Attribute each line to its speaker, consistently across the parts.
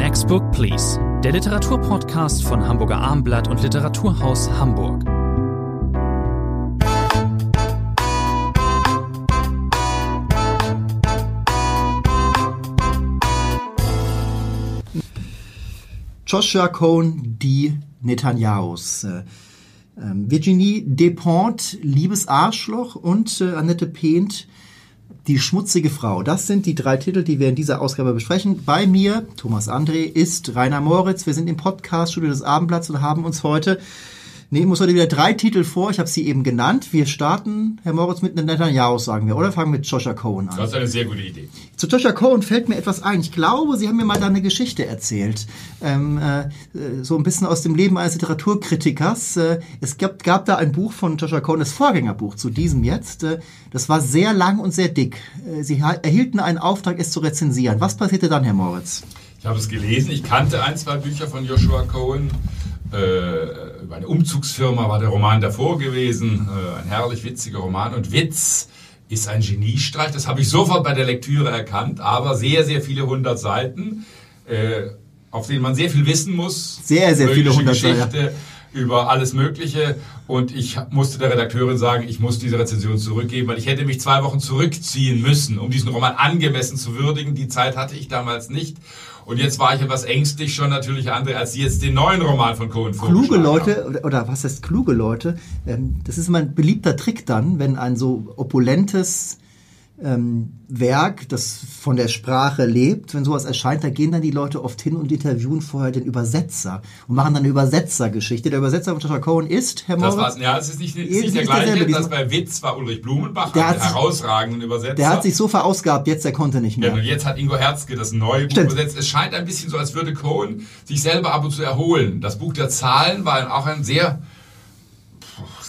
Speaker 1: Next Book Please, der Literaturpodcast von Hamburger Armblatt und Literaturhaus Hamburg.
Speaker 2: Joshua Cohn, die Netanyahus. Äh, ähm, Virginie Despont, Liebes Arschloch und äh, Annette Pehnt, Die schmutzige Frau. Das sind die drei Titel, die wir in dieser Ausgabe besprechen. Bei mir, Thomas André, ist Rainer Moritz. Wir sind im Podcast-Studio des Abendblatts und haben uns heute Nee, muss heute wieder drei Titel vor. Ich habe sie eben genannt. Wir starten, Herr Moritz, mit Netanyahu, sagen wir, oder? Fangen wir mit Joshua Cohen an.
Speaker 3: Das ist eine sehr gute Idee.
Speaker 2: Zu Joshua Cohen fällt mir etwas ein. Ich glaube, Sie haben mir mal da eine Geschichte erzählt. Ähm, äh, so ein bisschen aus dem Leben eines Literaturkritikers. Äh, es gab, gab da ein Buch von Joshua Cohen, das Vorgängerbuch zu diesem jetzt. Äh, das war sehr lang und sehr dick. Äh, Sie erhielten einen Auftrag, es zu rezensieren. Was passierte dann, Herr Moritz?
Speaker 3: Ich habe es gelesen. Ich kannte ein, zwei Bücher von Joshua Cohen. Äh, über eine Umzugsfirma war der Roman davor gewesen. Äh, ein herrlich witziger Roman. Und Witz ist ein Geniestreich. Das habe ich sofort bei der Lektüre erkannt. Aber sehr, sehr viele hundert Seiten, äh, auf denen man sehr viel wissen muss.
Speaker 2: Sehr, sehr viele hundert
Speaker 3: Seiten. Ja. Über alles Mögliche. Und ich musste der Redakteurin sagen, ich muss diese Rezension zurückgeben, weil ich hätte mich zwei Wochen zurückziehen müssen, um diesen Roman angemessen zu würdigen. Die Zeit hatte ich damals nicht. Und jetzt war ich etwas ängstlich schon natürlich andere, als Sie jetzt den neuen Roman von Cohen
Speaker 2: Kluge Leute, oder, oder, was heißt kluge Leute, ähm, das ist immer ein beliebter Trick dann, wenn ein so opulentes ähm, Werk, das von der Sprache lebt, wenn sowas erscheint, da gehen dann die Leute oft hin und interviewen vorher den Übersetzer und machen dann eine Übersetzergeschichte. Der Übersetzer von Joshua Cohen ist, Herr Moritz?
Speaker 3: Das war, ja, das ist nicht, ist nicht der gleiche. Das bei Witz war Ulrich Blumenbach,
Speaker 2: der
Speaker 3: hat herausragenden Übersetzer.
Speaker 2: Der hat sich so verausgabt, jetzt der konnte nicht mehr.
Speaker 3: Ja, und jetzt hat Ingo Herzke das neue Buch Stimmt. übersetzt. Es scheint ein bisschen so, als würde Cohen sich selber ab und zu erholen. Das Buch der Zahlen war auch ein sehr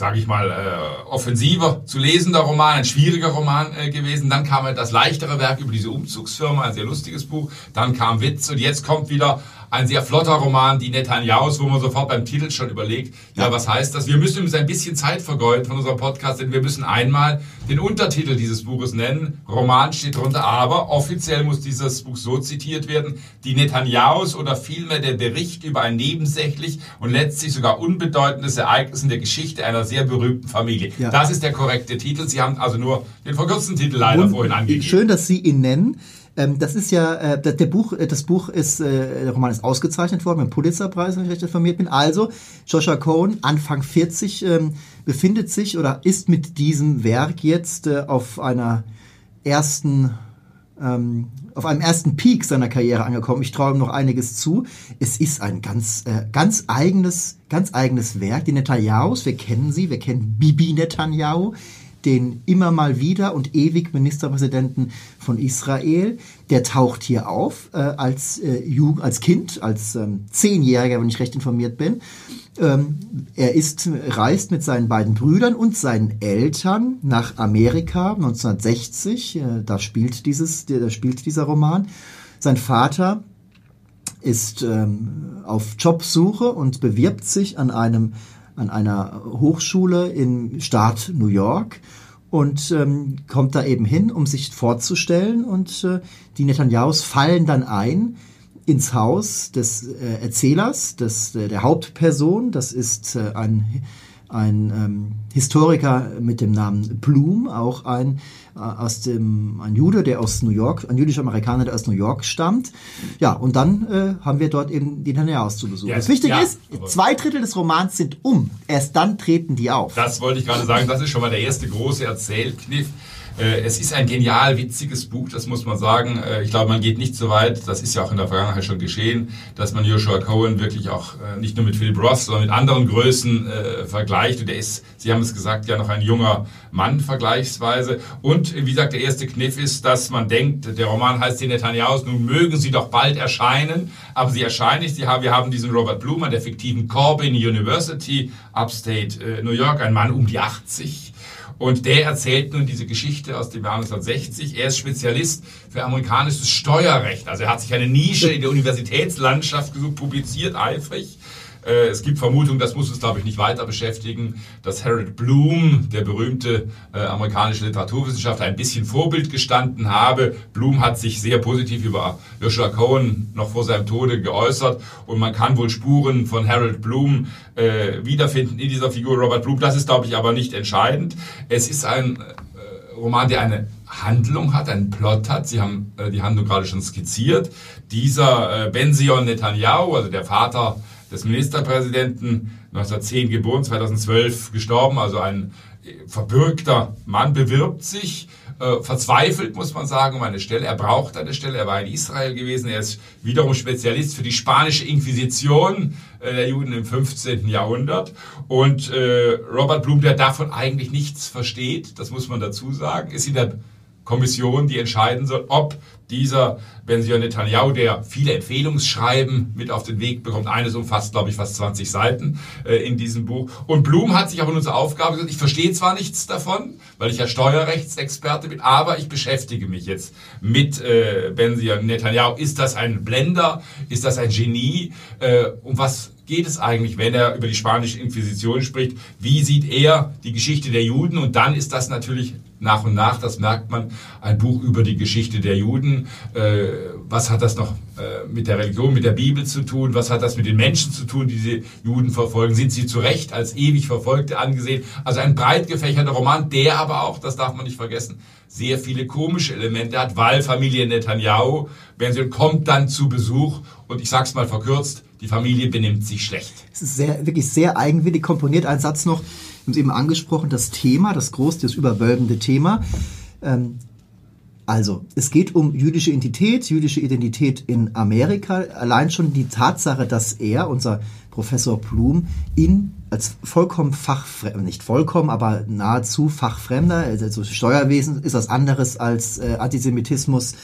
Speaker 3: sage ich mal, äh, offensiver zu lesender Roman, ein schwieriger Roman äh, gewesen. Dann kam halt das leichtere Werk über diese Umzugsfirma, ein sehr lustiges Buch. Dann kam Witz und jetzt kommt wieder ein sehr flotter Roman, die Netanyahus, wo man sofort beim Titel schon überlegt, ja, ja was heißt das? Wir müssen uns ein bisschen Zeit vergeuden von unserem Podcast, denn wir müssen einmal den Untertitel dieses Buches nennen. Roman steht drunter, aber offiziell muss dieses Buch so zitiert werden, die Netanyahus oder vielmehr der Bericht über ein nebensächlich und letztlich sogar unbedeutendes Ereignis in der Geschichte einer sehr berühmten Familie. Ja. Das ist der korrekte Titel. Sie haben also nur den verkürzten Titel leider und vorhin angegeben.
Speaker 2: Schön, dass Sie ihn nennen. Ähm, das ist ja, äh, der, der, Buch, äh, das Buch ist, äh, der Roman ist ausgezeichnet worden mit dem Pulitzerpreis, wenn ich recht informiert bin. Also, Joshua Cohen, Anfang 40, ähm, befindet sich oder ist mit diesem Werk jetzt äh, auf einer ersten ähm, auf einem ersten Peak seiner Karriere angekommen. Ich traue ihm noch einiges zu. Es ist ein ganz, äh, ganz eigenes, ganz eigenes Werk. Die Netanyahus, wir kennen sie, wir kennen Bibi Netanyahu den immer mal wieder und ewig Ministerpräsidenten von Israel. Der taucht hier auf äh, als, äh, Jugend, als Kind, als ähm, Zehnjähriger, wenn ich recht informiert bin. Ähm, er ist, reist mit seinen beiden Brüdern und seinen Eltern nach Amerika 1960. Äh, da spielt dieses, da spielt dieser Roman. Sein Vater ist ähm, auf Jobsuche und bewirbt sich an einem an einer Hochschule im Staat New York und ähm, kommt da eben hin, um sich vorzustellen. Und äh, die Netanyahus fallen dann ein ins Haus des äh, Erzählers, des, äh, der Hauptperson. Das ist äh, ein ein ähm, Historiker mit dem Namen Blum, auch ein äh, aus dem ein Jude, der aus New York, ein jüdischer Amerikaner, der aus New York stammt. Ja, und dann äh, haben wir dort eben die Netanyahu's zu besuchen. Ja, das Wichtige ja, ist, zwei Drittel des Romans sind um. Erst dann treten die auf.
Speaker 3: Das wollte ich gerade sagen. Das ist schon mal der erste große Erzählkniff. Äh, es ist ein genial witziges Buch, das muss man sagen. Äh, ich glaube, man geht nicht so weit, das ist ja auch in der Vergangenheit schon geschehen, dass man Joshua Cohen wirklich auch äh, nicht nur mit Philip Ross, sondern mit anderen Größen vergleicht. Und er ist, Sie haben es gesagt, ja noch ein junger Mann vergleichsweise. Und wie gesagt, der erste Kniff ist, dass man denkt, der Roman heißt die Netanyahu's, nun mögen sie doch bald erscheinen, aber sie erscheinen nicht. Sie haben, wir haben diesen Robert Bloom an der fiktiven Corbin University, Upstate New York, ein Mann um die 80 und der erzählt nun diese Geschichte aus dem Jahr 1960. Er ist Spezialist für amerikanisches Steuerrecht. Also er hat sich eine Nische in der Universitätslandschaft gesucht, publiziert eifrig Äh, es gibt Vermutungen, das muss uns, glaube ich, nicht weiter beschäftigen, dass Harold Bloom, der berühmte äh, amerikanische Literaturwissenschaftler, ein bisschen Vorbild gestanden habe. Bloom hat sich sehr positiv über Joshua Cohen noch vor seinem Tode geäußert und man kann wohl Spuren von Harold Bloom äh, wiederfinden in dieser Figur Robert Bloom. Das ist, glaube ich, aber nicht entscheidend. Es ist ein äh, Roman, der eine Handlung hat, einen Plot hat. Sie haben äh, die Handlung gerade schon skizziert. Dieser äh, Benzion Netanyahu, also der Vater des Ministerpräsidenten, 1910 geboren, 2012 gestorben, also ein äh, verbürgter Mann, bewirbt sich, äh, verzweifelt, muss man sagen, um eine Stelle. Er braucht eine Stelle, er war in Israel gewesen, er ist wiederum Spezialist für die spanische Inquisition äh, der Juden im 15. Jahrhundert. Und äh, Robert Blum, der davon eigentlich nichts versteht, das muss man dazu sagen, ist in der Kommission, die entscheiden soll, ob dieser Benzion Netanyahu, der viele Empfehlungsschreiben mit auf den Weg bekommt, eines umfasst, glaube ich, fast 20 Seiten äh, in diesem Buch. Und Blum hat sich auch in unserer Aufgabe gesagt, ich verstehe zwar nichts davon, weil ich ja Steuerrechtsexperte bin, aber ich beschäftige mich jetzt mit äh, Netanyahu. Ist das ein Blender? Ist das ein Genie? Äh, um was geht es eigentlich, wenn er über die spanische Inquisition spricht? Wie sieht er die Geschichte der Juden? Und dann ist das natürlich nach und nach, das merkt man, ein Buch über die Geschichte der Juden. Äh, was hat das noch äh, mit der Religion, mit der Bibel zu tun? Was hat das mit den Menschen zu tun, die die Juden verfolgen? Sind sie zu Recht als ewig Verfolgte angesehen? Also ein breit gefächerter Roman, der aber auch, das darf man nicht vergessen, sehr viele komische Elemente hat, weil Familie Netanyahu, wenn sie kommt dann zu Besuch und ich sag's mal verkürzt, die Familie benimmt sich schlecht.
Speaker 2: Es ist sehr, wirklich sehr eigenwillig komponiert. Ein Satz noch, es eben angesprochen, das Thema, das große, das überwölbende Thema. Ähm, also, es geht um jüdische Identität, jüdische Identität in Amerika. Allein schon die Tatsache, dass er, unser Professor Blum, in als vollkommen fachfremd, nicht vollkommen, aber nahezu fachfremder, also Steuerwesen ist was anderes als äh, Antisemitismus, äh,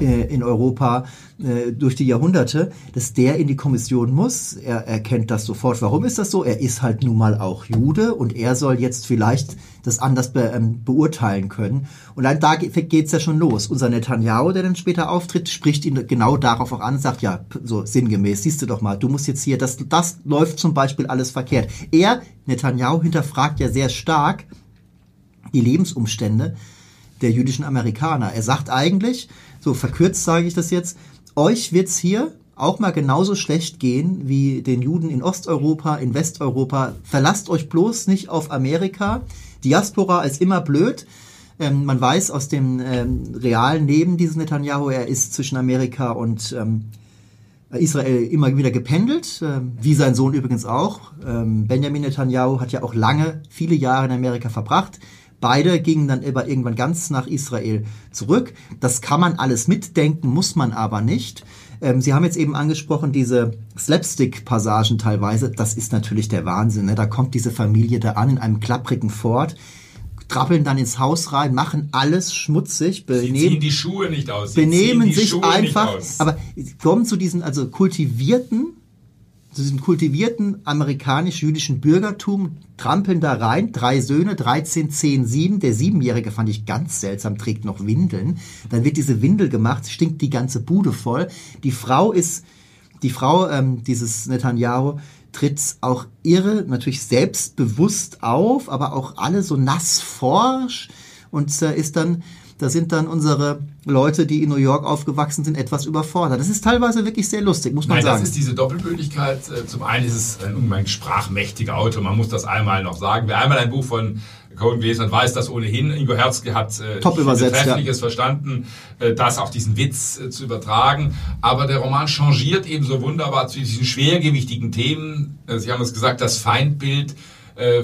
Speaker 2: in Europa äh, durch die Jahrhunderte, dass der in die Kommission muss. Er erkennt das sofort. Warum ist das so? Er ist halt nun mal auch Jude und er soll jetzt vielleicht das anders be ähm, beurteilen können. Und dann da geht es ja schon los. Unser Netanyahu, der dann später auftritt, spricht ihn genau darauf auch an sagt, ja, so sinngemäß, siehst du doch mal, du musst jetzt hier, das, das läuft zum Beispiel alles verkehrt. Er, Netanyahu, hinterfragt ja sehr stark die Lebensumstände der jüdischen Amerikaner. Er sagt eigentlich, so verkürzt sage ich das jetzt, euch wird's hier auch mal genauso schlecht gehen wie den Juden in Osteuropa, in Westeuropa. Verlasst euch bloß nicht auf Amerika. Diaspora ist immer blöd. Ähm, man weiß aus dem ähm, realen Leben dieses Netanyahu, er ist zwischen Amerika und ähm, Israel immer wieder gependelt, äh, wie sein Sohn übrigens auch. Ähm, Benjamin Netanyahu hat ja auch lange, viele Jahre in Amerika verbracht. Beide gingen dann aber irgendwann ganz nach Israel zurück. Das kann man alles mitdenken, muss man aber nicht. Ähm, Sie haben jetzt eben angesprochen, diese Slapstick-Passagen teilweise. Das ist natürlich der Wahnsinn. Ne? Da kommt diese Familie da an in einem klapprigen Ford trappeln dann ins Haus rein, machen alles schmutzig,
Speaker 3: benehmen, Sie ziehen die Schuhe nicht aus.
Speaker 2: Sie benehmen sich Schuhe einfach, aber kommen zu diesen also kultivierten zu diesem kultivierten amerikanisch-jüdischen Bürgertum, trampeln da rein, drei Söhne, 13, 10, 7. Der Siebenjährige fand ich ganz seltsam, trägt noch Windeln. Dann wird diese Windel gemacht, stinkt die ganze Bude voll. Die Frau ist, die Frau ähm, dieses Netanyahu tritt auch irre, natürlich selbstbewusst auf, aber auch alle so nass forsch und äh, ist dann da sind dann unsere Leute, die in New York aufgewachsen sind, etwas überfordert. Das ist teilweise wirklich sehr lustig, muss man Nein, sagen.
Speaker 3: Das ist diese Doppelbödigkeit. Äh, zum einen ist es ein ungemein sprachmächtiger Autor, man muss das einmal noch sagen. Wer einmal ein Buch von Cohen gelesen hat, weiß das ohnehin. Ingo Herzke hat
Speaker 2: äh, Top übersetzt,
Speaker 3: Treffliches ja. verstanden, äh, das auch diesen Witz äh, zu übertragen. Aber der Roman changiert eben so wunderbar zu diesen schwergewichtigen Themen. Äh, Sie haben es gesagt, das Feindbild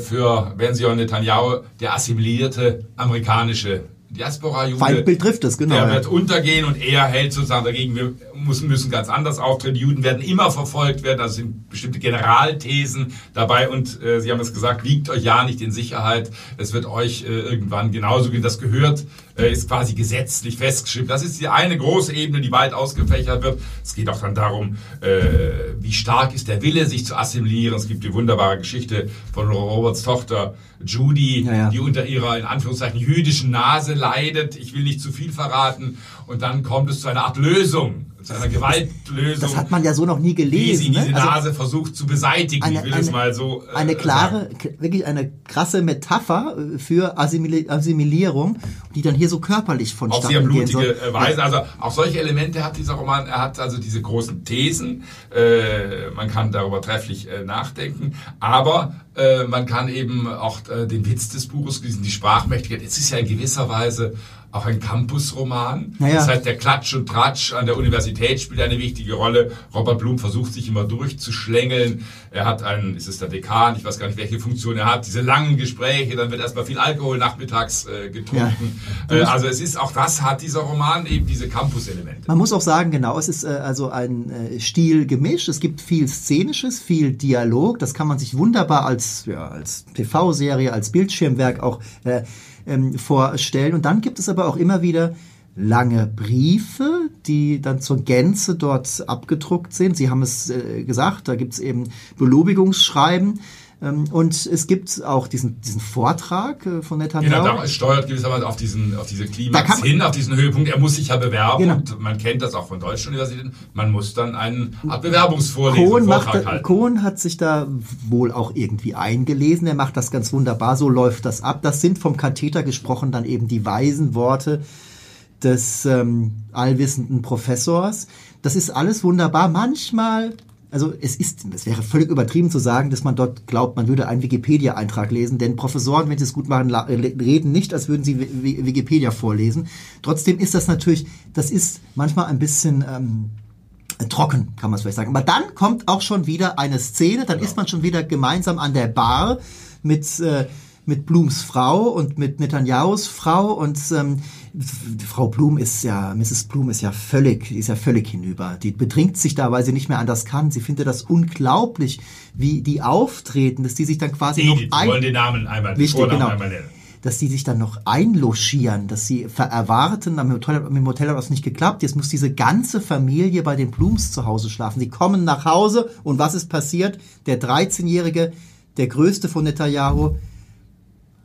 Speaker 3: für Benzion Netanyahu, der assimilierte amerikanische Diaspora-Jude.
Speaker 2: Feindbild trifft es, genau.
Speaker 3: Der wird untergehen und er hält sozusagen dagegen. Wir müssen, müssen ganz anders auftreten. Die Juden werden immer verfolgt werden. Also sind bestimmte Generalthesen dabei. Und äh, Sie haben es gesagt, wiegt euch ja nicht in Sicherheit. Es wird euch äh, irgendwann genauso gehen. Das gehört, ist quasi gesetzlich festgeschrieben. Das ist die eine große Ebene, die weit ausgefächert wird. Es geht auch dann darum, äh, wie stark ist der Wille, sich zu assimilieren. Es gibt die wunderbare Geschichte von Roberts Tochter Judy, ja, ja. die unter ihrer in Anführungszeichen jüdischen Nase leidet. Ich will nicht zu viel verraten. Und dann kommt es zu einer Art Lösung zu einer Gewaltlösung.
Speaker 2: Das hat man ja so noch nie gelesen. Wie
Speaker 3: sie diese ne? Nase versucht zu beseitigen.
Speaker 2: Eine, ich will eine, es mal so. Äh, eine klare, sagen. wirklich eine krasse Metapher äh, für Assimilierung, die dann hier so körperlich vonstatten
Speaker 3: Auf sehr blutige äh, Weise. Also auch solche Elemente hat dieser Roman. Er hat also diese großen Thesen. Äh, man kann darüber trefflich äh, nachdenken. Aber äh, man kann eben auch den Witz des Buches, die Sprachmächtigkeit. Es ist ja in gewisser Weise auch ein Campusroman. Naja. Das heißt, der Klatsch und Tratsch an der Universität spielt eine wichtige Rolle. Robert Blum versucht sich immer durchzuschlängeln. Er hat einen, ist es der Dekan, ich weiß gar nicht, welche Funktion er hat, diese langen Gespräche, dann wird erstmal viel Alkohol nachmittags äh, getrunken. Ja. Äh, also es ist auch das hat dieser Roman eben diese Campus-Elemente.
Speaker 2: Man muss auch sagen, genau, es ist äh, also ein äh, Stilgemisch. Es gibt viel Szenisches, viel Dialog. Das kann man sich wunderbar als, ja, als TV-Serie, als Bildschirmwerk auch äh, ähm, vorstellen. Und dann gibt es aber auch immer wieder lange Briefe, die dann zur Gänze dort abgedruckt sind. Sie haben es äh, gesagt, da gibt es eben Belobigungsschreiben. Ähm, und es gibt auch diesen, diesen Vortrag äh, von Netanyahu.
Speaker 3: Genau, es steuert gewissermaßen auf, diesen, auf diese Klimax hin, auf diesen Höhepunkt. Er muss sich ja bewerben genau. und man kennt das auch von deutschen Universitäten. Man muss dann einen Art Bewerbungsvorlesung
Speaker 2: Kohn, macht, halten. Kohn hat sich da wohl auch irgendwie eingelesen. Er macht das ganz wunderbar. So läuft das ab. Das sind vom Katheter gesprochen dann eben die weisen Worte des ähm, allwissenden Professors. Das ist alles wunderbar. Manchmal also es ist, es wäre völlig übertrieben zu sagen, dass man dort glaubt, man würde einen Wikipedia-Eintrag lesen, denn Professoren, wenn sie es gut machen, äh, reden nicht, als würden sie Wikipedia vorlesen. Trotzdem ist das natürlich, das ist manchmal ein bisschen ähm, trocken, kann man es vielleicht sagen. Aber dann kommt auch schon wieder eine Szene, dann genau. ist man schon wieder gemeinsam an der Bar mit äh, mit Blums Frau und mit Netanyahus Frau und ähm, Frau Blum ist ja, Mrs. Blum ist ja völlig, ist ja völlig hinüber. Die betrinkt sich da, weil sie nicht mehr anders kann. Sie findet das unglaublich, wie die auftreten, dass die sich dann quasi
Speaker 3: die, noch die ein wollen den Namen einmal,
Speaker 2: den wichtig, genau, einmal nennen. Dass die sich dann noch einlogieren, dass sie erwarten, am Hotel, im Hotel hat das nicht geklappt, jetzt muss diese ganze Familie bei den Blums zu Hause schlafen. Sie kommen nach Hause und was ist passiert? Der 13-Jährige, der größte von Netanyahu,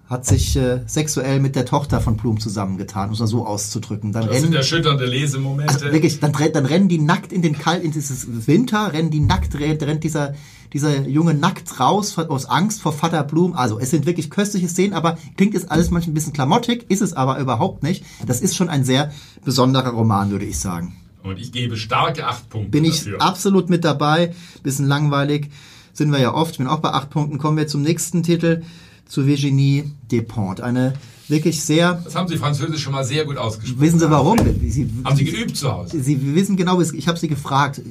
Speaker 2: hat sich äh, sexuell mit der Tochter von Blum zusammengetan, um es so auszudrücken.
Speaker 3: Dann das rennen, sind erschütternde Lesemomente.
Speaker 2: Also wirklich, dann, dann rennen die nackt in den Kalt, in dieses Winter, rennen die nackt, rennt, rennt dieser, dieser Junge nackt raus aus Angst vor Vater Blum. Also es sind wirklich köstliche Szenen, aber klingt jetzt alles manchmal ein bisschen klamottig, ist es aber überhaupt nicht. Das ist schon ein sehr besonderer Roman, würde ich sagen.
Speaker 3: Und ich gebe starke acht Punkte.
Speaker 2: Bin ich dafür. absolut mit dabei. Bisschen langweilig sind wir ja oft. Ich bin auch bei acht Punkten. Kommen wir zum nächsten Titel zu Virginie Despentes. Eine wirklich sehr.
Speaker 3: Das haben Sie Französisch schon mal sehr gut ausgesprochen.
Speaker 2: Wissen Sie warum?
Speaker 3: Sie, haben Sie geübt zu Hause?
Speaker 2: Sie wissen genau, ich habe Sie gefragt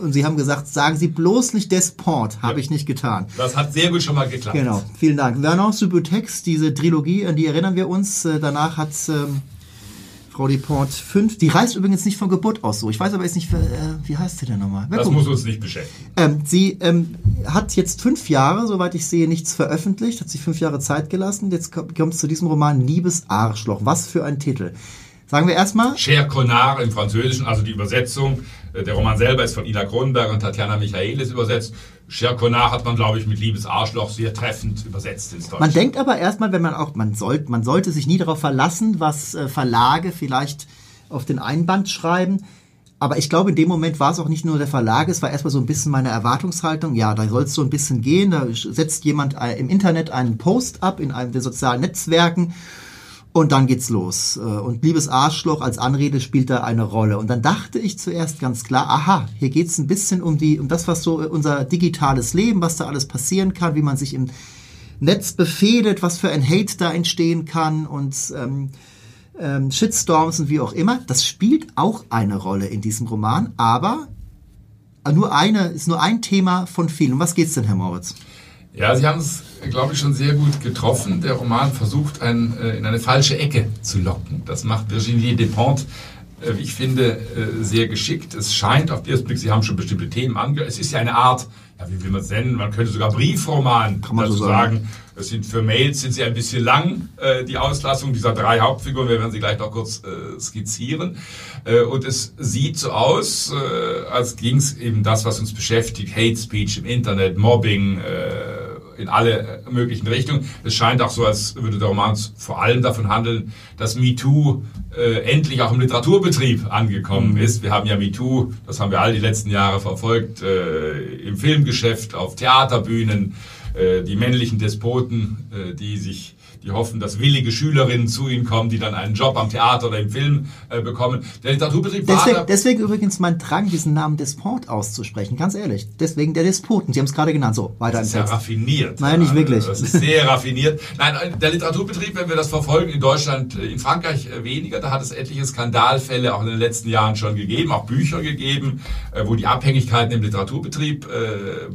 Speaker 2: und Sie haben gesagt, sagen Sie bloß nicht Despont, habe ja. ich nicht getan.
Speaker 3: Das hat sehr gut schon mal geklappt.
Speaker 2: Genau, vielen Dank. Vernon Subutex, diese Trilogie, an die erinnern wir uns. Äh, danach hat ähm, Frau Deport 5. Die reist übrigens nicht von Geburt aus so. Ich weiß aber jetzt nicht, äh, wie heißt sie denn nochmal?
Speaker 3: Das muss uns nicht beschäftigen.
Speaker 2: Ähm, sie ähm, hat jetzt fünf Jahre, soweit ich sehe, nichts veröffentlicht, hat sich fünf Jahre Zeit gelassen. Jetzt kommt es zu diesem Roman Liebes Arschloch. Was für ein Titel. Sagen wir erstmal.
Speaker 3: Cher Connard im Französischen, also die Übersetzung. Äh, der Roman selber ist von Ina Kronberg und Tatjana Michaelis übersetzt. Cher Connard hat man, glaube ich, mit Liebes Arschloch sehr treffend übersetzt ins Deutsche.
Speaker 2: Man denkt aber erstmal, wenn man auch, man sollte, man sollte sich nie darauf verlassen, was äh, Verlage vielleicht auf den Einband schreiben. Aber ich glaube, in dem Moment war es auch nicht nur der Verlag, es war erstmal so ein bisschen meine Erwartungshaltung. Ja, da soll es so ein bisschen gehen. Da setzt jemand äh, im Internet einen Post ab in einem der sozialen Netzwerken und dann geht's los. Äh, und liebes Arschloch als Anrede spielt da eine Rolle. Und dann dachte ich zuerst ganz klar, aha, hier geht's ein bisschen um die, um das, was so unser digitales Leben, was da alles passieren kann, wie man sich im Netz befehdet, was für ein Hate da entstehen kann und ähm, ähm, Shitstorms und wie auch immer. Das spielt auch eine Rolle in diesem Roman, aber nur eine, ist nur ein Thema von vielen. Um was geht's denn, Herr Moritz?
Speaker 3: Ja, Sie haben es, glaube ich, schon sehr gut getroffen. Der Roman versucht, einen, äh, in eine falsche Ecke zu locken. Das macht Virginie Despentes, äh, wie ich finde, äh, sehr geschickt. Es scheint auf den ersten Blick, Sie haben schon bestimmte Themen angehört. Es ist ja eine Art, ja, wie will man es nennen? Man könnte sogar Briefroman Kann man dazu so sagen. sagen. Es sind für Mails sind sie ein bisschen lang, äh, die Auslassung dieser drei Hauptfiguren. Wir werden sie gleich noch kurz äh, skizzieren. Äh, und es sieht so aus, äh, als ging es eben das, was uns beschäftigt, Hate Speech im Internet, Mobbing, äh, in alle äh, möglichen Richtungen. Es scheint auch so, als würde der Roman vor allem davon handeln, dass MeToo äh, endlich auch im Literaturbetrieb angekommen mhm. ist. Wir haben ja MeToo, das haben wir all die letzten Jahre verfolgt, äh, im Filmgeschäft, auf Theaterbühnen, äh, die männlichen Despoten, äh, die sich die hoffen, dass willige Schülerinnen zu ihnen kommen, die dann einen Job am Theater oder im Film äh, bekommen. Der Literaturbetrieb
Speaker 2: deswegen, war... Deswegen übrigens mein Drang, diesen Namen Despot auszusprechen, ganz ehrlich. Deswegen der Despoten, Sie haben es gerade genannt, so, weiter
Speaker 3: das ist im Text. raffiniert.
Speaker 2: Nein, nicht wirklich.
Speaker 3: Das ist sehr raffiniert. Nein, der Literaturbetrieb, wenn wir das verfolgen, in Deutschland, äh, in Frankreich äh, weniger, da hat es etliche Skandalfälle auch in den letzten Jahren schon gegeben, auch Bücher gegeben, äh, wo die Abhängigkeiten im Literaturbetrieb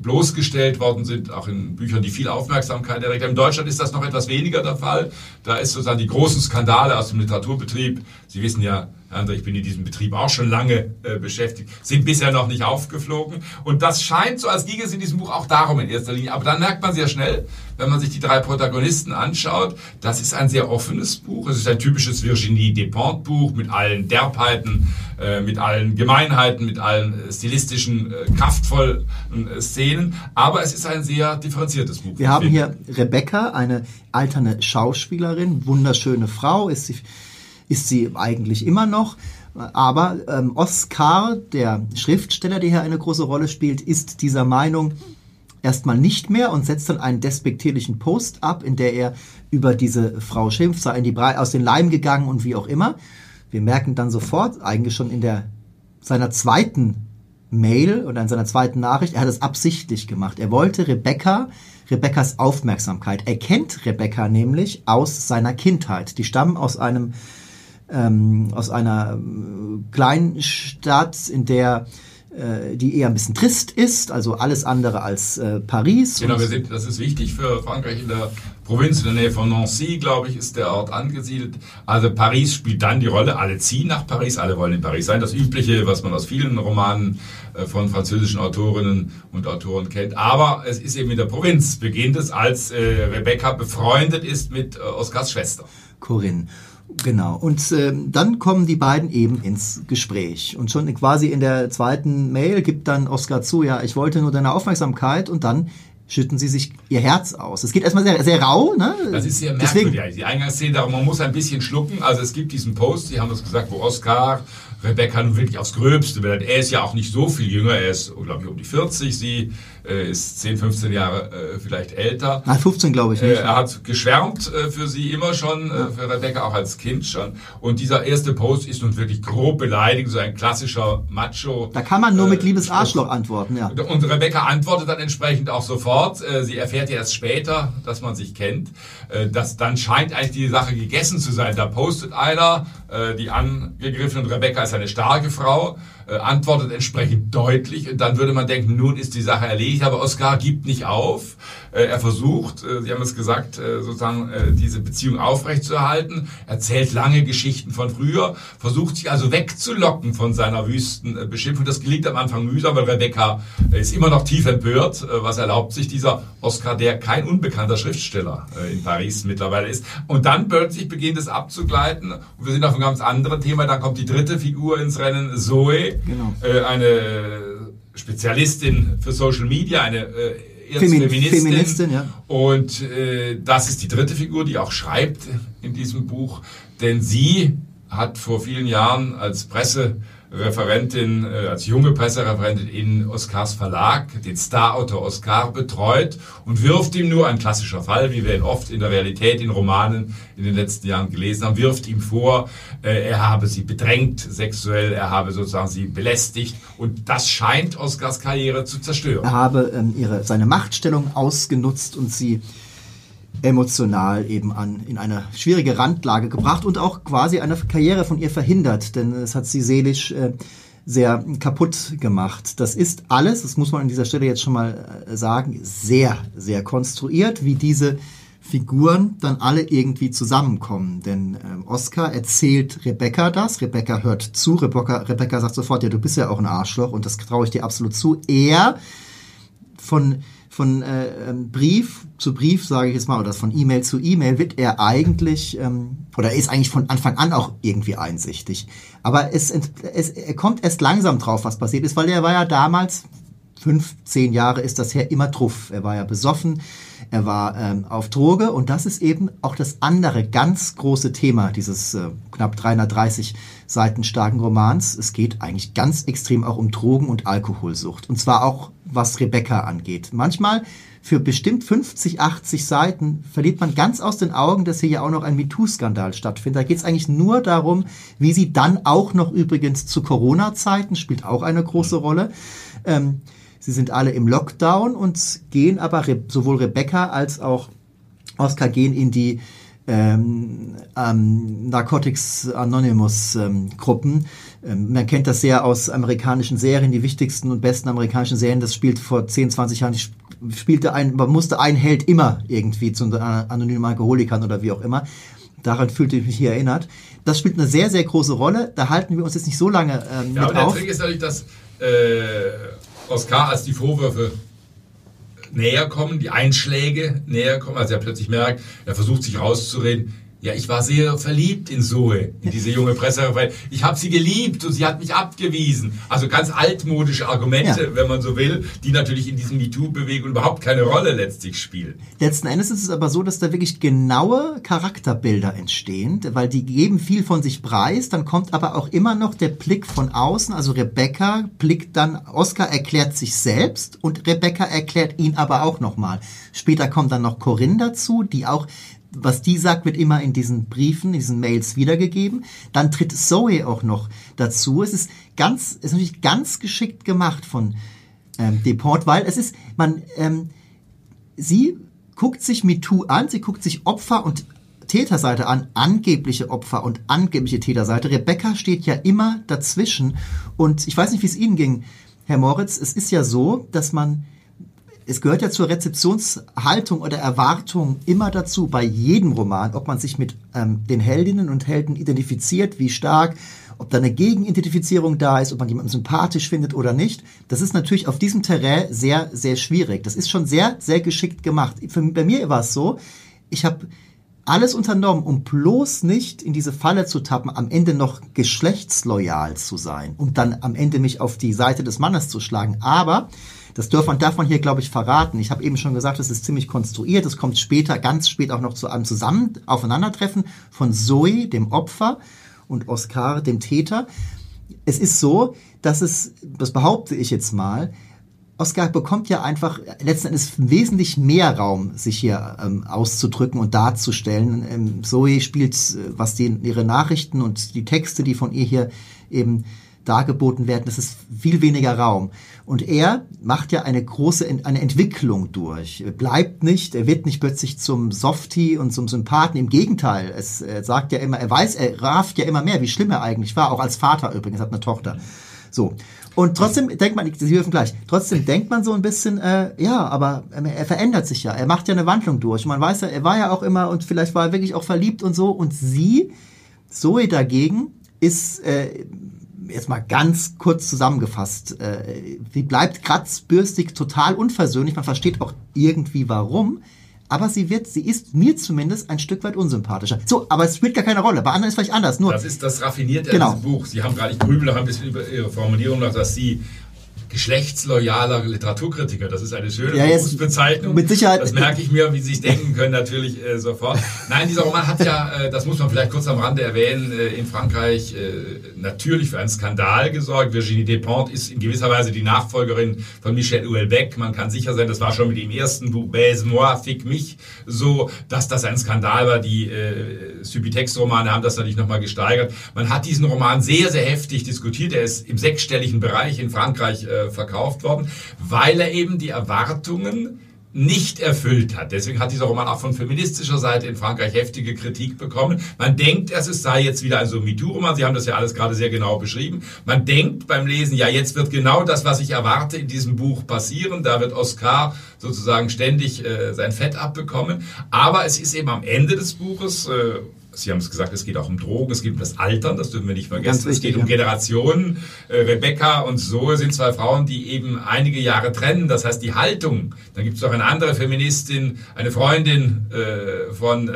Speaker 3: bloßgestellt worden sind, auch in Büchern, die viel Aufmerksamkeit erregt haben. In Deutschland ist das noch etwas weniger der Fall. Da ist sozusagen die großen Skandale aus dem Literaturbetrieb. Sie wissen ja, André, ich bin in diesem Betrieb auch schon lange äh, beschäftigt, sind bisher noch nicht aufgeflogen. Und das scheint so, als ginge es in diesem Buch auch darum in erster Linie. Aber dann merkt man sehr schnell, wenn man sich die drei Protagonisten anschaut, das ist ein sehr offenes Buch. Es ist ein typisches Virginie Despentes Buch mit allen Derbheiten, äh, mit allen Gemeinheiten, mit allen äh, stilistischen, äh, kraftvollen äh, Szenen. Aber es ist ein sehr differenziertes Buch.
Speaker 2: Wir haben hier Rebecca, eine alterne Schauspielerin, wunderschöne Frau, ist sie, ist sie eigentlich immer noch. Aber ähm, Oscar, der Schriftsteller, der hier eine große Rolle spielt, ist dieser Meinung, erstmal nicht mehr und setzt dann einen despektierlichen Post ab, in der er über diese Frau schimpft, sei in die Bre aus den Leim gegangen und wie auch immer. Wir merken dann sofort, eigentlich schon in der seiner zweiten Mail oder in seiner zweiten Nachricht, er hat es absichtlich gemacht. Er wollte Rebecca, Rebeccas Aufmerksamkeit. Er kennt Rebecca nämlich aus seiner Kindheit. Die stammen aus einem ähm, aus einer äh, kleinen Stadt, in der äh, die eher ein bisschen trist ist, also alles andere als äh, Paris.
Speaker 3: Genau, wir sind, das ist wichtig für Frankreich in der Provinz, in der Nähe von Nancy, glaube ich, ist der Ort angesiedelt. Also Paris spielt dann die Rolle, alle ziehen nach Paris, alle wollen in Paris sein. Das Übliche, was man aus vielen Romanen äh, von französischen Autorinnen und Autoren kennt. Aber es ist eben in der Provinz, beginnt es, als äh, Rebecca befreundet ist mit äh, Oscars Schwester.
Speaker 2: Corinne. Genau. Und äh, dann kommen die beiden eben ins Gespräch. Und schon quasi in der zweiten Mail gibt dann Oskar zu, ja, ich wollte nur deine Aufmerksamkeit und dann schütten sie sich ihr Herz aus. Es geht erstmal sehr, sehr rau, ne?
Speaker 3: Das ist sehr merkwürdig. Deswegen. Die Eingangsszene, darum, man muss ein bisschen schlucken. Also es gibt diesen Post, Sie haben das gesagt, wo Oskar Rebecca nun wirklich aufs Gröbste wird. Er ist ja auch nicht so viel jünger, er ist, glaube ich, um die 40, sie äh, ist 10, 15 Jahre äh, vielleicht älter.
Speaker 2: Ah, 15 glaube ich nicht.
Speaker 3: Äh, er hat geschwärmt äh, für sie immer schon, äh, für Rebecca auch als Kind schon. Und dieser erste Post ist nun wirklich grob beleidigend, so ein klassischer Macho.
Speaker 2: Da kann man nur mit äh, liebes Arschloch antworten, ja.
Speaker 3: Und Rebecca antwortet dann entsprechend auch sofort. Sie erfährt ja erst später, dass man sich kennt. Äh, das, dann scheint eigentlich die Sache gegessen zu sein. Da postet einer, die angegriffene Rebecca ist eine starke Frau, antwortet entsprechend deutlich und dann würde man denken, nun ist die Sache erledigt, aber Oskar gibt nicht auf. Äh, er versucht, äh, Sie haben es gesagt, äh, sozusagen äh, diese Beziehung aufrechtzuerhalten, erzählt lange Geschichten von früher, versucht sich also wegzulocken von seiner wüsten äh, Beschimpfung. Das gelingt am Anfang mühsam, weil Rebecca äh, ist immer noch tief empört. Äh, was erlaubt sich dieser Oskar, der kein unbekannter Schriftsteller äh, in Paris mittlerweile ist. Und dann plötzlich beginnt es abzugleiten und wir sind auf einem ganz anderen Thema. Dann kommt die dritte Figur ins Rennen, Zoe, genau. äh, eine Spezialistin für Social Media, eine äh, Femin Feministin. Feministin ja. Und äh, das ist die dritte Figur, die auch schreibt in diesem Buch, denn sie hat vor vielen Jahren als Presse Referentin, äh, als junge Pressereferentin in Oscars Verlag, den Starautor Oscar betreut und wirft ihm nur, ein klassischer Fall, wie wir ihn oft in der Realität in Romanen in den letzten Jahren gelesen haben, wirft ihm vor, äh, er habe sie bedrängt sexuell, er habe sozusagen sie belästigt und das scheint Oscars Karriere zu zerstören.
Speaker 2: Er habe ähm, ihre, seine Machtstellung ausgenutzt und sie emotional eben an in eine schwierige Randlage gebracht und auch quasi eine Karriere von ihr verhindert, denn es hat sie seelisch äh, sehr kaputt gemacht. Das ist alles, das muss man an dieser Stelle jetzt schon mal äh, sagen, sehr, sehr konstruiert, wie diese Figuren dann alle irgendwie zusammenkommen. Denn ähm, Oscar erzählt Rebecca das, Rebecca hört zu, Rebecca, Rebecca sagt sofort, ja, du bist ja auch ein Arschloch und das traue ich dir absolut zu. Er von von äh, ähm, Brief zu Brief, sage ich jetzt mal, oder von E-Mail zu E-Mail, wird er eigentlich, ähm, oder ist eigentlich von Anfang an auch irgendwie einsichtig. Aber es, es, er kommt erst langsam drauf, was passiert ist, weil er war ja damals fünf, zehn Jahre ist das her, immer truff. Er war ja besoffen, er war ähm, auf Droge und das ist eben auch das andere ganz große Thema dieses äh, knapp 330 Seiten starken Romans. Es geht eigentlich ganz extrem auch um Drogen- und Alkoholsucht. Und zwar auch, was Rebecca angeht. Manchmal für bestimmt 50, 80 Seiten verliert man ganz aus den Augen, dass hier ja auch noch ein MeToo-Skandal stattfindet. Da geht es eigentlich nur darum, wie sie dann auch noch übrigens zu Corona-Zeiten, spielt auch eine große Rolle, ähm, Sie sind alle im Lockdown und gehen aber, sowohl Rebecca als auch Oscar gehen in die ähm, ähm, Narcotics Anonymous ähm, Gruppen. Ähm, man kennt das sehr aus amerikanischen Serien, die wichtigsten und besten amerikanischen Serien. Das spielt vor 10, 20 Jahren, spielte ein, man musste ein Held immer irgendwie zu anonymen Alkoholikern oder wie auch immer. Daran fühlte ich mich hier erinnert. Das spielt eine sehr, sehr große Rolle. Da halten wir uns jetzt nicht so lange ähm, ja, mit aber
Speaker 3: auf. Der Trick ist natürlich, dass äh Oskar, als die Vorwürfe näher kommen, die Einschläge näher kommen, als er plötzlich merkt, er versucht sich rauszureden, ja, ich war sehr verliebt in Zoe, in diese junge Presse, weil ich habe sie geliebt und sie hat mich abgewiesen. Also ganz altmodische Argumente, ja. wenn man so will, die natürlich in diesem MeToo-Bewegung überhaupt keine Rolle letztlich spielen.
Speaker 2: Letzten Endes ist es aber so, dass da wirklich genaue Charakterbilder entstehen, weil die geben viel von sich preis, dann kommt aber auch immer noch der Blick von außen, also Rebecca blickt dann, Oscar erklärt sich selbst und Rebecca erklärt ihn aber auch nochmal. Später kommt dann noch Corinne dazu, die auch was die sagt, wird immer in diesen Briefen, diesen Mails wiedergegeben. Dann tritt Zoe auch noch dazu. Es ist ganz, es ist natürlich ganz geschickt gemacht von ähm, Deport, weil es ist, man, ähm, sie guckt sich MeToo an, sie guckt sich Opfer und Täterseite an, angebliche Opfer und angebliche Täterseite. Rebecca steht ja immer dazwischen und ich weiß nicht, wie es Ihnen ging, Herr Moritz. Es ist ja so, dass man es gehört ja zur Rezeptionshaltung oder Erwartung immer dazu, bei jedem Roman, ob man sich mit ähm, den Heldinnen und Helden identifiziert, wie stark, ob da eine Gegenidentifizierung da ist, ob man jemanden sympathisch findet oder nicht. Das ist natürlich auf diesem Terrain sehr, sehr schwierig. Das ist schon sehr, sehr geschickt gemacht. Für, bei mir war es so, ich habe alles unternommen, um bloß nicht in diese Falle zu tappen, am Ende noch geschlechtsloyal zu sein und dann am Ende mich auf die Seite des Mannes zu schlagen. Aber das darf man, darf man hier, glaube ich, verraten. Ich habe eben schon gesagt, es ist ziemlich konstruiert. Es kommt später, ganz spät auch noch zu einem Zusammen Aufeinandertreffen von Zoe, dem Opfer, und Oscar, dem Täter. Es ist so, dass es, das behaupte ich jetzt mal, Oscar bekommt ja einfach letzten Endes wesentlich mehr Raum, sich hier ähm, auszudrücken und darzustellen. Ähm, Zoe spielt, äh, was die, ihre Nachrichten und die Texte, die von ihr hier eben dargeboten werden, das ist viel weniger Raum. Und er macht ja eine große eine Entwicklung durch. Er bleibt nicht, er wird nicht plötzlich zum Softie und zum Sympathen. Im Gegenteil, es er sagt ja immer, er weiß, er rafft ja immer mehr, wie schlimm er eigentlich war, auch als Vater übrigens, hat eine Tochter. So. Und trotzdem denkt man, Sie dürfen gleich, trotzdem denkt man so ein bisschen, äh, ja, aber er verändert sich ja, er macht ja eine Wandlung durch. Man weiß ja, er war ja auch immer und vielleicht war er wirklich auch verliebt und so. Und sie, Zoe dagegen, ist äh, jetzt mal ganz kurz zusammengefasst, äh, sie bleibt kratzbürstig, total unversöhnlich. Man versteht auch irgendwie warum. Aber sie wird, sie ist mir zumindest ein Stück weit unsympathischer. So, aber es spielt gar keine Rolle. Bei anderen ist vielleicht anders. Nur
Speaker 3: das ist das Raffinierte genau. an diesem Buch. Sie haben gerade, ich grübel noch ein bisschen über Ihre Formulierung noch, dass Sie geschlechtsloyaler Literaturkritiker. Das ist eine schöne ja, Berufsbezeichnung.
Speaker 2: Mit Sicherheit.
Speaker 3: Das merke ich mir, wie Sie sich denken können, natürlich äh, sofort. Nein, dieser Roman hat ja, äh, das muss man vielleicht kurz am Rande erwähnen, äh, in Frankreich äh, natürlich für einen Skandal gesorgt. Virginie Despentes ist in gewisser Weise die Nachfolgerin von Michel Houellebecq. Man kann sicher sein, das war schon mit dem ersten Buch Baise-moi, Fick mich, so, dass das ein Skandal war. Die äh, Subitext-Romane haben das natürlich nochmal gesteigert. Man hat diesen Roman sehr, sehr heftig diskutiert. Er ist im sechsstelligen Bereich in Frankreich verkauft worden, weil er eben die Erwartungen nicht erfüllt hat. Deswegen hat dieser Roman auch von feministischer Seite in Frankreich heftige Kritik bekommen. Man denkt, es sei jetzt wieder ein so MeToo-Roman. Sie haben das ja alles gerade sehr genau beschrieben. Man denkt beim Lesen, ja, jetzt wird genau das, was ich erwarte, in diesem Buch passieren. Da wird Oscar sozusagen ständig äh, sein Fett abbekommen. Aber es ist eben am Ende des Buches, äh, Sie haben es gesagt, es geht auch um Drogen, es geht um das Altern, das dürfen wir nicht vergessen. Wichtig, es geht um. Generationen. Äh, Rebecca und Zoe sind zwei Frauen, die eben einige Jahre trennen. Das heißt, die Haltung. Dann gibt es auch eine andere Feministin, eine Freundin äh, von äh,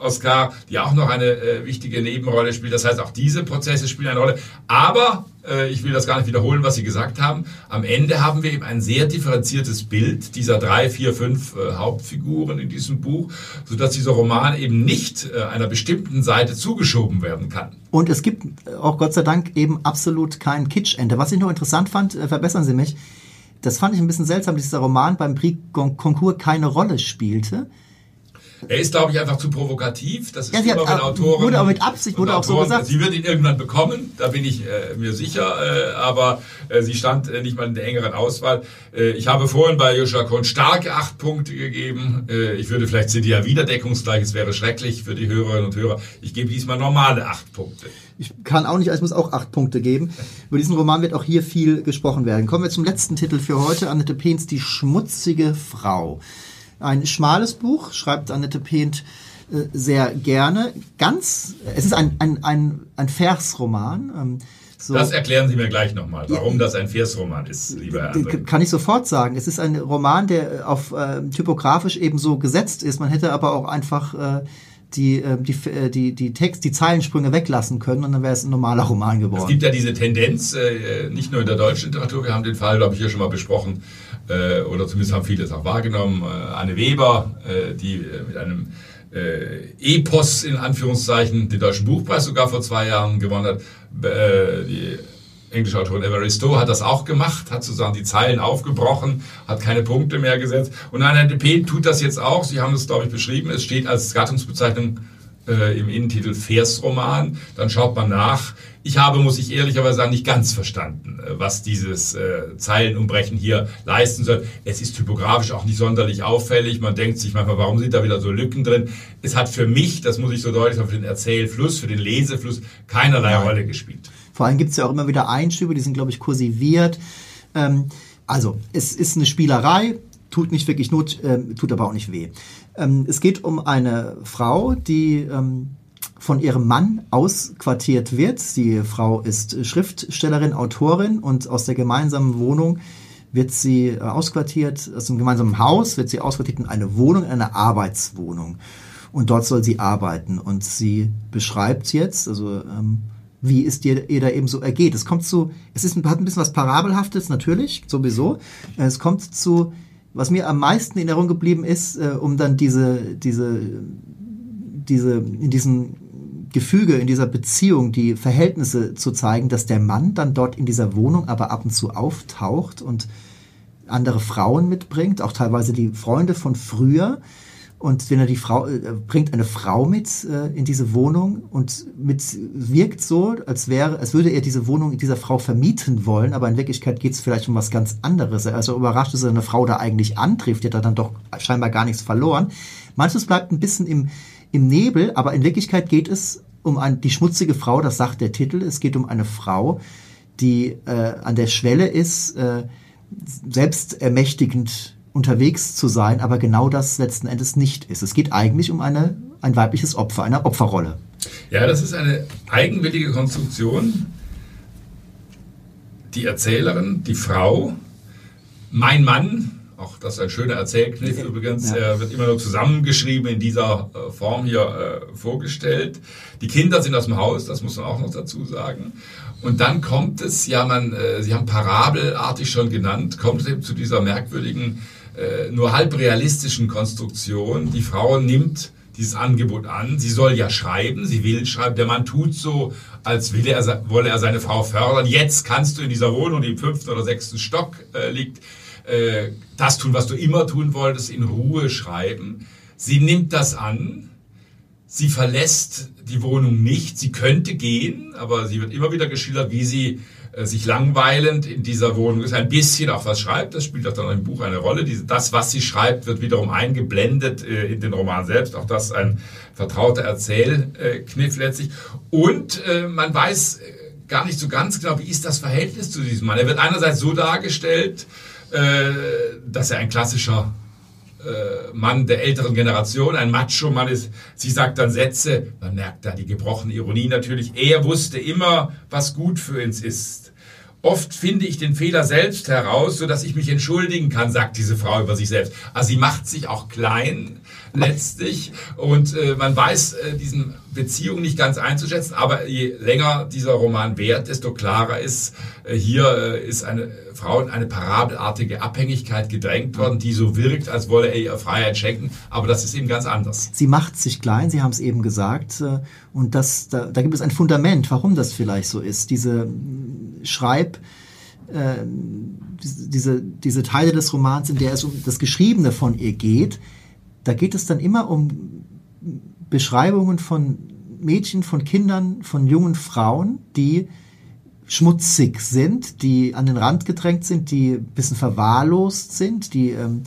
Speaker 3: Oscar, die auch noch eine äh, wichtige Nebenrolle spielt. Das heißt, auch diese Prozesse spielen eine Rolle. Aber ich will das gar nicht wiederholen, was Sie gesagt haben. Am Ende haben wir eben ein sehr differenziertes Bild dieser drei, vier, fünf äh, Hauptfiguren in diesem Buch, sodass dieser Roman eben nicht äh, einer bestimmten Seite zugeschoben werden kann.
Speaker 2: Und es gibt auch Gott sei Dank eben absolut kein Kitschende. Was ich nur interessant fand, verbessern Sie mich, das fand ich ein bisschen seltsam, dass dieser Roman beim Prix Goncourt keine Rolle spielte.
Speaker 3: Er ist, glaube ich, einfach zu provokativ. Das ist
Speaker 2: ja, immer, wenn Autoren. Wurde auch mit Absicht, wurde Autoren, auch so gesagt.
Speaker 3: Sie wird ihn irgendwann bekommen, da bin ich äh, mir sicher, äh, aber äh, sie stand äh, nicht mal in der engeren Auswahl. Äh, ich habe vorhin bei Joshua Kohn starke acht Punkte gegeben. Äh, ich würde vielleicht ja wieder deckungsgleich, es wäre schrecklich für die Hörerinnen und Hörer. Ich gebe diesmal normale acht Punkte.
Speaker 2: Ich kann auch nicht, ich muss auch acht Punkte geben. Über diesen Roman wird auch hier viel gesprochen werden. Kommen wir zum letzten Titel für heute, Annette Pehns Die schmutzige Frau. Ein schmales Buch, schreibt Annette Pehnt äh, sehr gerne. Ganz, es ist ein, ein, ein, ein Versroman. Ähm,
Speaker 3: so. Das erklären Sie mir gleich nochmal, warum das ein Versroman ist, lieber Herr André.
Speaker 2: Kann ich sofort sagen. Es ist ein Roman, der auf äh, typografisch eben so gesetzt ist. Man hätte aber auch einfach äh, die, ähm, die, äh, die, die Text, die Zeilensprünge weglassen können und dann wäre es ein normaler Roman geworden. Es
Speaker 3: gibt ja diese Tendenz, äh, nicht nur in der deutschen Literatur, wir haben den Fall, glaube ich, hier schon mal besprochen, äh, oder zumindest haben viele es auch wahrgenommen, Anne Weber, die mit einem Epos in Anführungszeichen den Deutschen Buchpreis sogar vor zwei Jahren gewonnen hat. die englische Autorin Evaristo hat das auch gemacht, hat sozusagen die Zeilen aufgebrochen, hat keine Punkte mehr gesetzt. Und Annette P. tut das jetzt auch. Sie haben es, glaube ich, beschrieben. Es steht als Gattungsbezeichnung äh, im Innentitel Versroman. Dann schaut man nach. Ich habe, muss ich ehrlicherweise sagen, nicht ganz verstanden, äh, was dieses äh, Zeilenumbrechen hier leisten soll. Es ist typografisch auch nicht sonderlich auffällig. Man denkt sich manchmal, warum sind da wieder so Lücken drin? Es hat für mich, das muss ich so deutlich sagen, für den Erzählfluss, für den Lesefluss keinerlei. Rolle gespielt.
Speaker 2: Vor allem gibt es ja auch immer wieder Einschübe, die sind, glaube ich, kursiviert. Ähm, also, es ist eine Spielerei, tut nicht wirklich Not, äh, tut aber auch nicht weh. Ähm, es geht um eine Frau, die ähm, von ihrem Mann ausquartiert wird. Die Frau ist Schriftstellerin, Autorin und aus der gemeinsamen Wohnung wird sie äh, ausquartiert, aus dem gemeinsamen Haus wird sie ausquartiert in eine Wohnung, in eine Arbeitswohnung. Und dort soll sie arbeiten. Und sie beschreibt jetzt, also ähm, wie es dir, ihr da eben so ergeht. Es kommt zu, es ist, hat ein bisschen was Parabelhaftes, natürlich, sowieso. Es kommt zu, was mir am meisten in Erinnerung geblieben ist, äh, um dann diese, diese, diese, in diesem Gefüge, in dieser Beziehung die Verhältnisse zu zeigen, dass der Mann dann dort in dieser Wohnung aber ab und zu auftaucht und andere Frauen mitbringt, auch teilweise die Freunde von früher und wenn er die Frau äh, bringt eine Frau mit äh, in diese Wohnung und mit wirkt so, als wäre, als würde er diese Wohnung dieser Frau vermieten wollen, aber in Wirklichkeit geht es vielleicht um was ganz anderes. Also überrascht, dass er eine Frau da eigentlich antrifft, die hat dann doch scheinbar gar nichts verloren. Manches bleibt ein bisschen im, im Nebel, aber in Wirklichkeit geht es um ein, die schmutzige Frau, das sagt der Titel. Es geht um eine Frau, die äh, an der Schwelle ist, äh, selbstermächtigend unterwegs zu sein, aber genau das letzten Endes nicht ist. Es geht eigentlich um eine, ein weibliches Opfer, eine Opferrolle.
Speaker 3: Ja, das ist eine eigenwillige Konstruktion. Die Erzählerin, die Frau, mein Mann, auch das ist ein schöner Erzählkniff übrigens, ja. er wird immer nur zusammengeschrieben in dieser äh, Form hier äh, vorgestellt. Die Kinder sind aus dem Haus, das muss man auch noch dazu sagen. Und dann kommt es, ja, man, äh, Sie haben parabelartig schon genannt, kommt es eben zu dieser merkwürdigen äh, nur halb realistischen Konstruktion. Die Frau nimmt dieses Angebot an. Sie soll ja schreiben, sie will schreiben. Der Mann tut so, als will er, wolle er seine Frau fördern. Jetzt kannst du in dieser Wohnung, die im fünften oder sechsten Stock äh, liegt, äh, das tun, was du immer tun wolltest, in Ruhe schreiben. Sie nimmt das an. Sie verlässt die Wohnung nicht. Sie könnte gehen, aber sie wird immer wieder geschildert, wie sie sich langweilend in dieser Wohnung ist, ein bisschen auch was schreibt, das spielt auch dann im Buch eine Rolle. Das, was sie schreibt, wird wiederum eingeblendet äh, in den Roman selbst. Auch das ein vertrauter Erzählkniff letztlich. Und äh, man weiß gar nicht so ganz genau, wie ist das Verhältnis zu diesem Mann. Er wird einerseits so dargestellt, dass er ein klassischer Mann der älteren Generation, ein Macho-Mann ist. Sie sagt dann Sätze, man merkt da die gebrochene Ironie natürlich. Er wusste immer, was gut für uns ist. Oft finde ich den Fehler selbst heraus, so dass ich mich entschuldigen kann, sagt diese Frau über sich selbst. Also sie macht sich auch klein. Letztlich. Und äh, man weiß äh, diesen Beziehungen nicht ganz einzuschätzen, aber je länger dieser Roman währt, desto klarer ist, äh, hier äh, ist eine Frau in eine parabelartige Abhängigkeit gedrängt worden, die so wirkt, als wolle er ihr Freiheit schenken, aber das ist eben ganz anders.
Speaker 2: Sie macht sich klein, Sie haben es eben gesagt, äh, und das, da, da gibt es ein Fundament, warum das vielleicht so ist. Diese Schreib- äh, diese, diese Teile des Romans, in der es um das Geschriebene von ihr geht, da geht es dann immer um Beschreibungen von Mädchen, von Kindern, von jungen Frauen, die schmutzig sind, die an den Rand gedrängt sind, die ein bisschen verwahrlost sind, die ähm,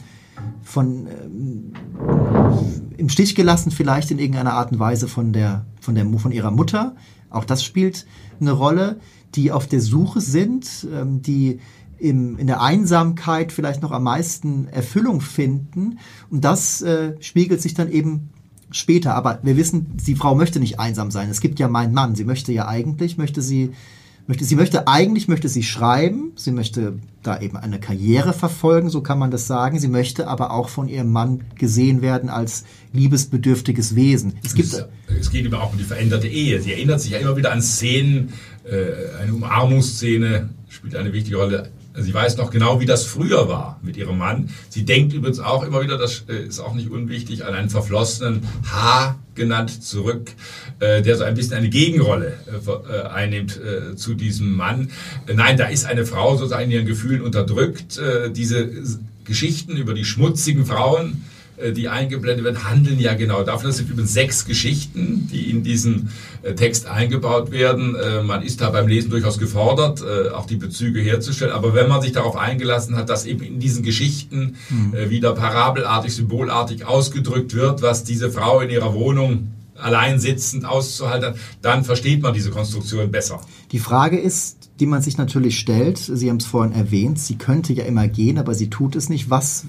Speaker 2: von ähm, im Stich gelassen vielleicht in irgendeiner Art und Weise von der von der von ihrer Mutter. Auch das spielt eine Rolle die auf der Suche sind, ähm, die im, in der Einsamkeit vielleicht noch am meisten Erfüllung finden. Und das äh, spiegelt sich dann eben später. Aber wir wissen, die Frau möchte nicht einsam sein. Es gibt ja meinen Mann. Sie möchte ja eigentlich, möchte sie möchte, sie möchte eigentlich möchte sie schreiben, sie möchte da eben eine Karriere verfolgen, so kann man das sagen. Sie möchte aber auch von ihrem Mann gesehen werden als liebesbedürftiges Wesen.
Speaker 3: Es, gibt, es, es geht immer auch um die veränderte Ehe. Sie erinnert sich ja immer wieder an Szenen, äh, eine Umarmungsszene spielt eine wichtige Rolle. Sie weiß noch genau, wie das früher war mit ihrem Mann. Sie denkt übrigens auch immer wieder, das äh, ist auch nicht unwichtig, an einen verflossenen H genannt zurück, äh, der so ein bisschen eine Gegenrolle einnimmt zu diesem Mann. Nein, da ist eine Frau sozusagen in ihren Gefühlen unterdrückt. Diese Geschichten über die schmutzigen Frauen, äh, die eingeblendet werden, handeln ja genau davon. Das sind übrigens sechs Geschichten, die in diesen äh, Text eingebaut werden. Äh, man ist da beim Lesen durchaus gefordert, auch die Bezüge herzustellen. Aber wenn man sich darauf eingelassen hat, dass eben in diesen Geschichten mhm. wieder parabelartig, symbolartig ausgedrückt wird, was diese Frau in ihrer Wohnung allein sitzend auszuhalten, dann versteht man diese Konstruktion besser.
Speaker 2: Die Frage ist, die man sich natürlich stellt, Sie haben es vorhin erwähnt, sie könnte ja immer gehen, aber sie tut es nicht. Was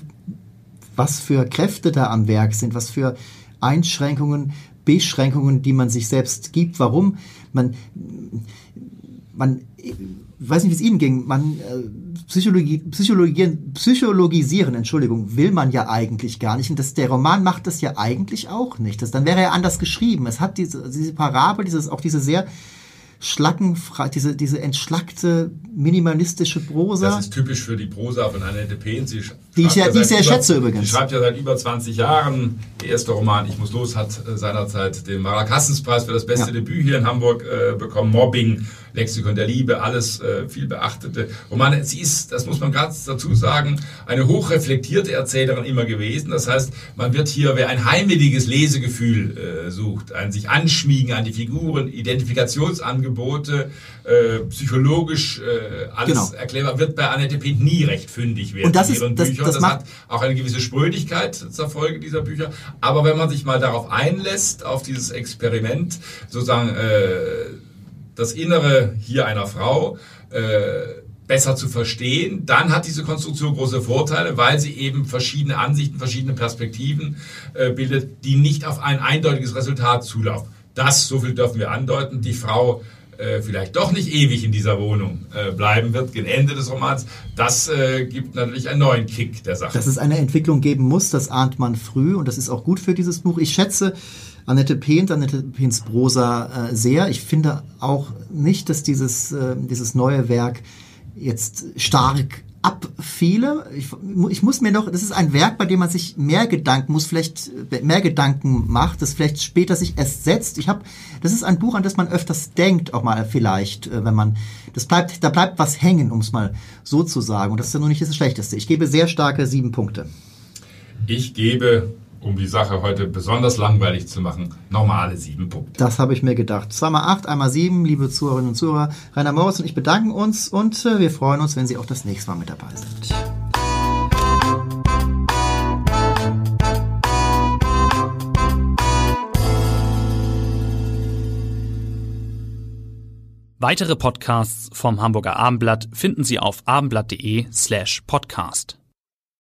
Speaker 2: was für Kräfte da am Werk sind, was für Einschränkungen, Beschränkungen, die man sich selbst gibt, warum man, man, ich weiß nicht, wie es Ihnen ging, man, äh, Psychologien, psychologisieren, Entschuldigung, will man ja eigentlich gar nicht. Und das, der Roman macht das ja eigentlich auch nicht. Das, dann wäre er anders geschrieben. Es hat diese, diese Parabel, dieses, auch diese sehr, schlackenfrei, diese, diese entschlackte, minimalistische Prosa.
Speaker 3: Das ist typisch für die Prosa von Annette Pehn.
Speaker 2: Sie die ich, ja, die ich sehr über, schätze übrigens.
Speaker 3: Sie schreibt ja seit über 20 Jahren. Der erste Roman, Ich muss los, hat äh, seinerzeit den Marakassenspreis für das beste ja. Debüt hier in Hamburg äh, bekommen. Mobbing, Lexikon der Liebe, alles äh, viel beachtete Romane. Sie ist, das muss man ganz dazu sagen, eine hochreflektierte Erzählerin immer gewesen. Das heißt, man wird hier, wer ein heimeliges Lesegefühl äh, sucht, ein sich anschmiegen an die Figuren, Identifikationsangebote, äh, psychologisch äh, alles genau. erklärbar, wird bei Annette Pint nie recht fündig werden
Speaker 2: Und das in ihren ist,
Speaker 3: Büchern. Das, das, das hat auch eine gewisse Sprödigkeit zur Folge dieser Bücher. Aber wenn man sich mal darauf einlässt, auf dieses Experiment, sozusagen äh, das Innere hier einer Frau äh, besser zu verstehen, dann hat diese Konstruktion große Vorteile, weil sie eben verschiedene Ansichten, verschiedene Perspektiven äh, bildet, die nicht auf ein eindeutiges Resultat zulaufen. Das, so viel dürfen wir andeuten, die Frau äh, vielleicht doch nicht ewig in dieser Wohnung äh, bleiben wird, gegen Ende des Romans, das äh, gibt natürlich einen neuen Kick der Sache.
Speaker 2: Dass es eine Entwicklung geben muss, das ahnt man früh und das ist auch gut für dieses Buch. Ich schätze Annette Pehnt, Annette Pehnts Prosa äh, sehr. Ich finde auch nicht, dass dieses, äh, dieses neue Werk jetzt stark abfiele. Ich, ich muss mir noch, das ist ein Werk, bei dem man sich mehr Gedanken muss, vielleicht mehr Gedanken macht, das vielleicht später sich erst setzt. Ich habe, das ist ein Buch, an das man öfters denkt, auch mal vielleicht, äh, wenn man, das bleibt, da bleibt was hängen, um es mal so zu sagen. Und das ist ja noch nicht das Schlechteste. Ich gebe sehr starke sieben Punkte.
Speaker 3: Ich gebe um die Sache heute besonders langweilig zu machen, normale sieben Punkte.
Speaker 2: Das habe ich mir gedacht. Zweimal acht, einmal sieben, liebe Zuhörerinnen und Zuhörer. Rainer Moritz und ich bedanken uns und äh, wir freuen uns, wenn Sie auch das nächste Mal mit dabei sind.
Speaker 1: Weitere Podcasts vom Hamburger Abendblatt finden Sie auf abendblatt.de slash podcast.